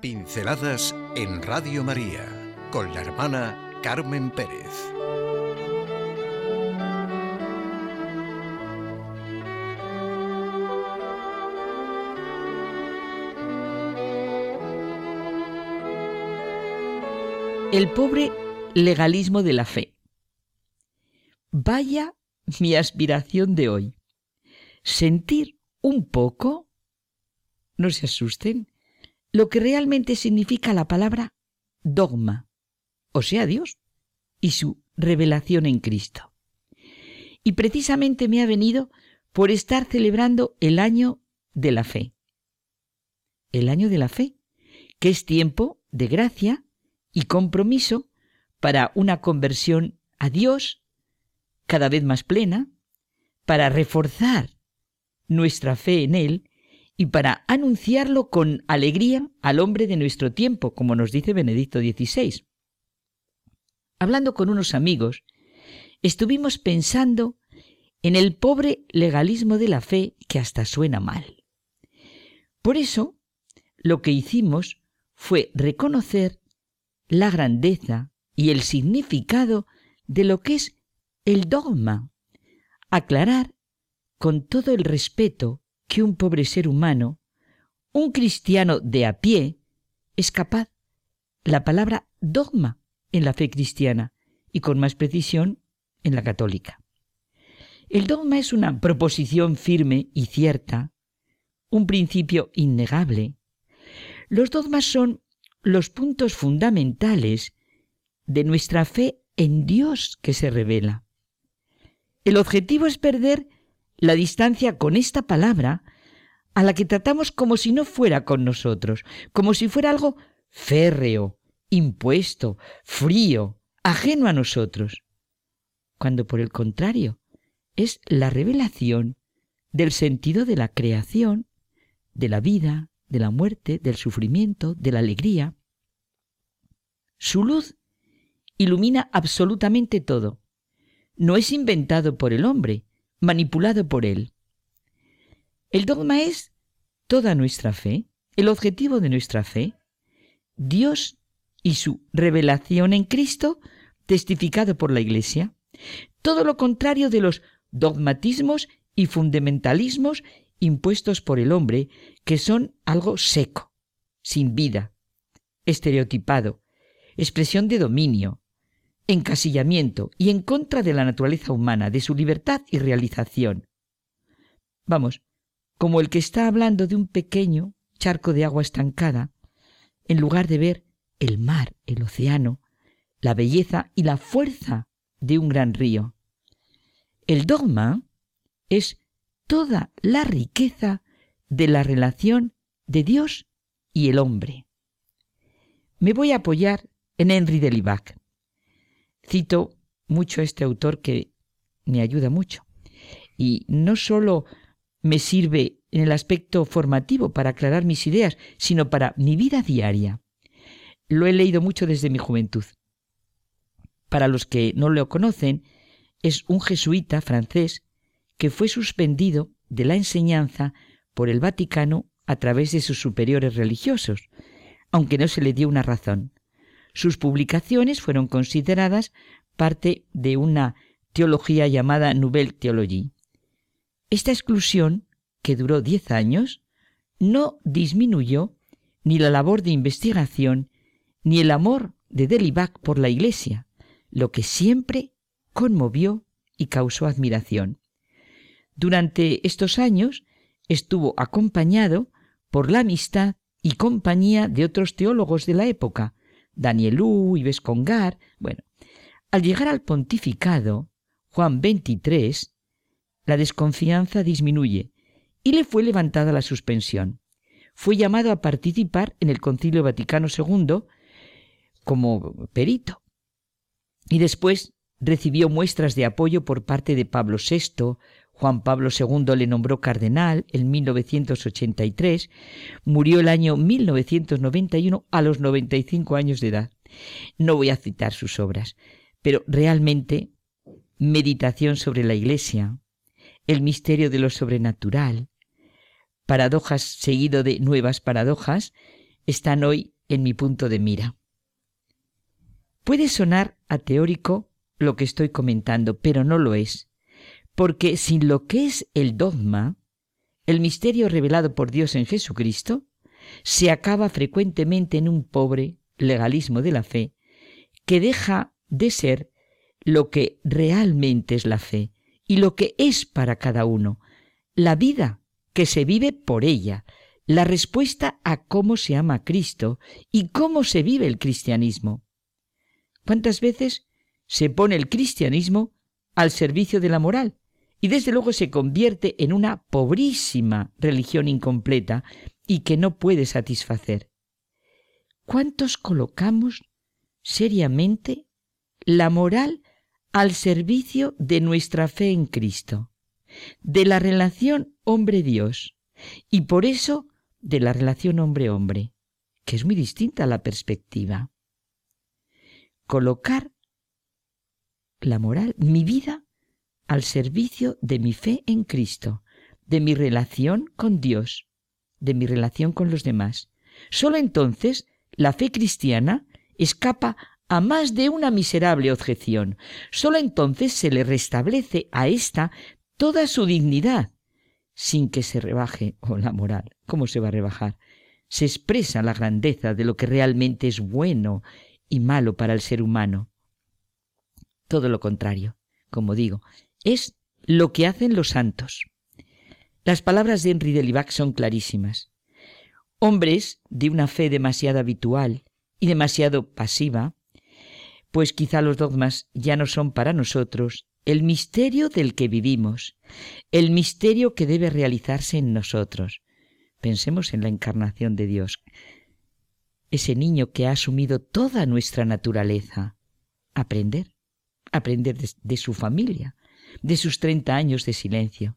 Pinceladas en Radio María con la hermana Carmen Pérez. El pobre legalismo de la fe. Vaya mi aspiración de hoy. Sentir un poco, no se asusten, lo que realmente significa la palabra dogma, o sea, Dios y su revelación en Cristo. Y precisamente me ha venido por estar celebrando el año de la fe. El año de la fe, que es tiempo de gracia y compromiso para una conversión a Dios cada vez más plena, para reforzar nuestra fe en Él y para anunciarlo con alegría al hombre de nuestro tiempo, como nos dice Benedicto XVI. Hablando con unos amigos, estuvimos pensando en el pobre legalismo de la fe que hasta suena mal. Por eso, lo que hicimos fue reconocer la grandeza y el significado de lo que es el dogma, aclarar con todo el respeto que un pobre ser humano, un cristiano de a pie, es capaz. La palabra dogma en la fe cristiana y con más precisión en la católica. El dogma es una proposición firme y cierta, un principio innegable. Los dogmas son los puntos fundamentales de nuestra fe en Dios que se revela. El objetivo es perder la distancia con esta palabra a la que tratamos como si no fuera con nosotros, como si fuera algo férreo, impuesto, frío, ajeno a nosotros, cuando por el contrario es la revelación del sentido de la creación, de la vida, de la muerte, del sufrimiento, de la alegría. Su luz ilumina absolutamente todo. No es inventado por el hombre, manipulado por él. El dogma es toda nuestra fe, el objetivo de nuestra fe, Dios y su revelación en Cristo, testificado por la Iglesia, todo lo contrario de los dogmatismos y fundamentalismos impuestos por el hombre, que son algo seco, sin vida, estereotipado, expresión de dominio, encasillamiento y en contra de la naturaleza humana, de su libertad y realización. Vamos, como el que está hablando de un pequeño charco de agua estancada, en lugar de ver el mar, el océano, la belleza y la fuerza de un gran río. El dogma es toda la riqueza de la relación de Dios y el hombre. Me voy a apoyar en Henry de. Cito mucho a este autor que me ayuda mucho. Y no solo me sirve en el aspecto formativo para aclarar mis ideas, sino para mi vida diaria. Lo he leído mucho desde mi juventud. Para los que no lo conocen, es un jesuita francés que fue suspendido de la enseñanza por el Vaticano a través de sus superiores religiosos, aunque no se le dio una razón. Sus publicaciones fueron consideradas parte de una teología llamada Nouvelle Theologie. Esta exclusión, que duró diez años, no disminuyó ni la labor de investigación ni el amor de Delibac por la Iglesia, lo que siempre conmovió y causó admiración. Durante estos años estuvo acompañado por la amistad y compañía de otros teólogos de la época, Danielú, Ives Congar. Bueno, al llegar al pontificado, Juan XXIII, la desconfianza disminuye y le fue levantada la suspensión. Fue llamado a participar en el Concilio Vaticano II como perito. Y después recibió muestras de apoyo por parte de Pablo VI, Juan Pablo II le nombró cardenal en 1983, murió el año 1991 a los 95 años de edad. No voy a citar sus obras, pero realmente meditación sobre la Iglesia, el misterio de lo sobrenatural, paradojas seguido de nuevas paradojas, están hoy en mi punto de mira. Puede sonar a teórico lo que estoy comentando, pero no lo es, porque sin lo que es el dogma, el misterio revelado por Dios en Jesucristo, se acaba frecuentemente en un pobre legalismo de la fe que deja de ser lo que realmente es la fe y lo que es para cada uno, la vida que se vive por ella, la respuesta a cómo se ama a Cristo y cómo se vive el cristianismo. ¿Cuántas veces se pone el cristianismo al servicio de la moral? Y desde luego se convierte en una pobrísima religión incompleta y que no puede satisfacer. ¿Cuántos colocamos seriamente la moral al servicio de nuestra fe en Cristo, de la relación hombre-Dios y por eso de la relación hombre-hombre, que es muy distinta a la perspectiva? Colocar la moral, mi vida, al servicio de mi fe en Cristo, de mi relación con Dios, de mi relación con los demás. Solo entonces la fe cristiana escapa a más de una miserable objeción. Solo entonces se le restablece a ésta toda su dignidad, sin que se rebaje o la moral. ¿Cómo se va a rebajar? Se expresa la grandeza de lo que realmente es bueno y malo para el ser humano. Todo lo contrario, como digo, es lo que hacen los santos. Las palabras de Henry de Libac son clarísimas. Hombres de una fe demasiado habitual y demasiado pasiva, pues quizá los dogmas ya no son para nosotros el misterio del que vivimos, el misterio que debe realizarse en nosotros. Pensemos en la encarnación de Dios, ese niño que ha asumido toda nuestra naturaleza. Aprender, aprender de, de su familia, de sus treinta años de silencio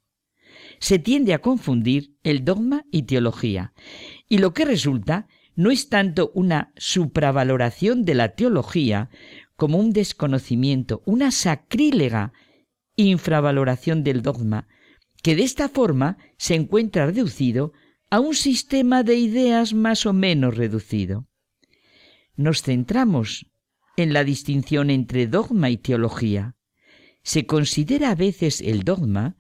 se tiende a confundir el dogma y teología, y lo que resulta no es tanto una supravaloración de la teología como un desconocimiento, una sacrílega infravaloración del dogma, que de esta forma se encuentra reducido a un sistema de ideas más o menos reducido. Nos centramos en la distinción entre dogma y teología. Se considera a veces el dogma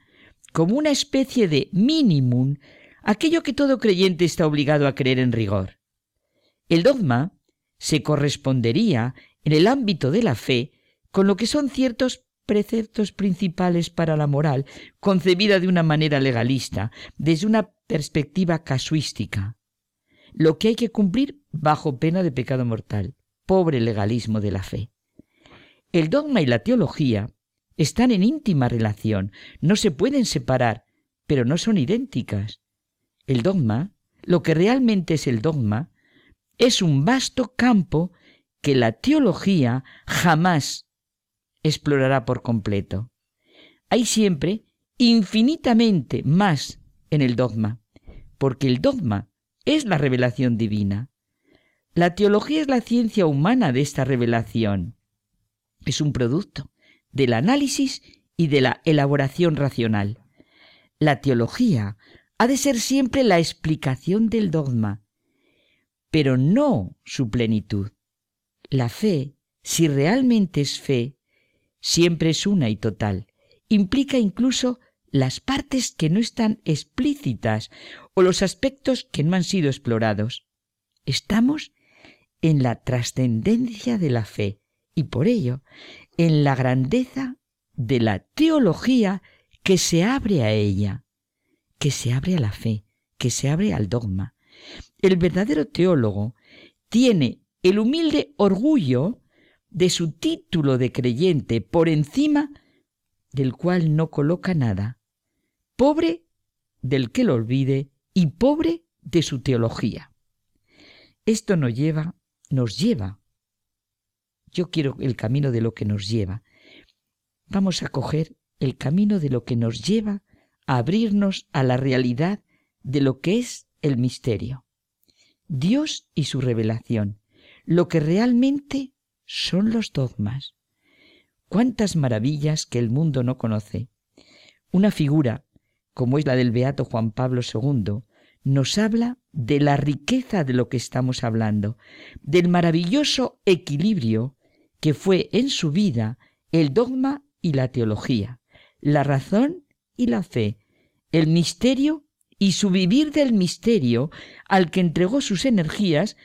como una especie de minimum, aquello que todo creyente está obligado a creer en rigor. El dogma se correspondería en el ámbito de la fe con lo que son ciertos preceptos principales para la moral, concebida de una manera legalista, desde una perspectiva casuística. Lo que hay que cumplir bajo pena de pecado mortal. Pobre legalismo de la fe. El dogma y la teología están en íntima relación, no se pueden separar, pero no son idénticas. El dogma, lo que realmente es el dogma, es un vasto campo que la teología jamás explorará por completo. Hay siempre infinitamente más en el dogma, porque el dogma es la revelación divina. La teología es la ciencia humana de esta revelación. Es un producto del análisis y de la elaboración racional. La teología ha de ser siempre la explicación del dogma, pero no su plenitud. La fe, si realmente es fe, siempre es una y total. Implica incluso las partes que no están explícitas o los aspectos que no han sido explorados. Estamos en la trascendencia de la fe y por ello en la grandeza de la teología que se abre a ella, que se abre a la fe, que se abre al dogma. El verdadero teólogo tiene el humilde orgullo de su título de creyente por encima del cual no coloca nada, pobre del que lo olvide y pobre de su teología. Esto nos lleva, nos lleva yo quiero el camino de lo que nos lleva. Vamos a coger el camino de lo que nos lleva a abrirnos a la realidad de lo que es el misterio. Dios y su revelación, lo que realmente son los dogmas. Cuántas maravillas que el mundo no conoce. Una figura, como es la del Beato Juan Pablo II, nos habla de la riqueza de lo que estamos hablando, del maravilloso equilibrio que fue en su vida el dogma y la teología, la razón y la fe, el misterio y su vivir del misterio al que entregó sus energías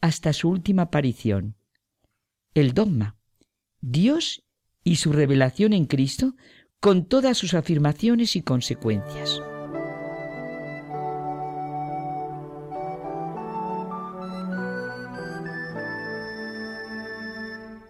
hasta su última aparición. El dogma, Dios y su revelación en Cristo con todas sus afirmaciones y consecuencias.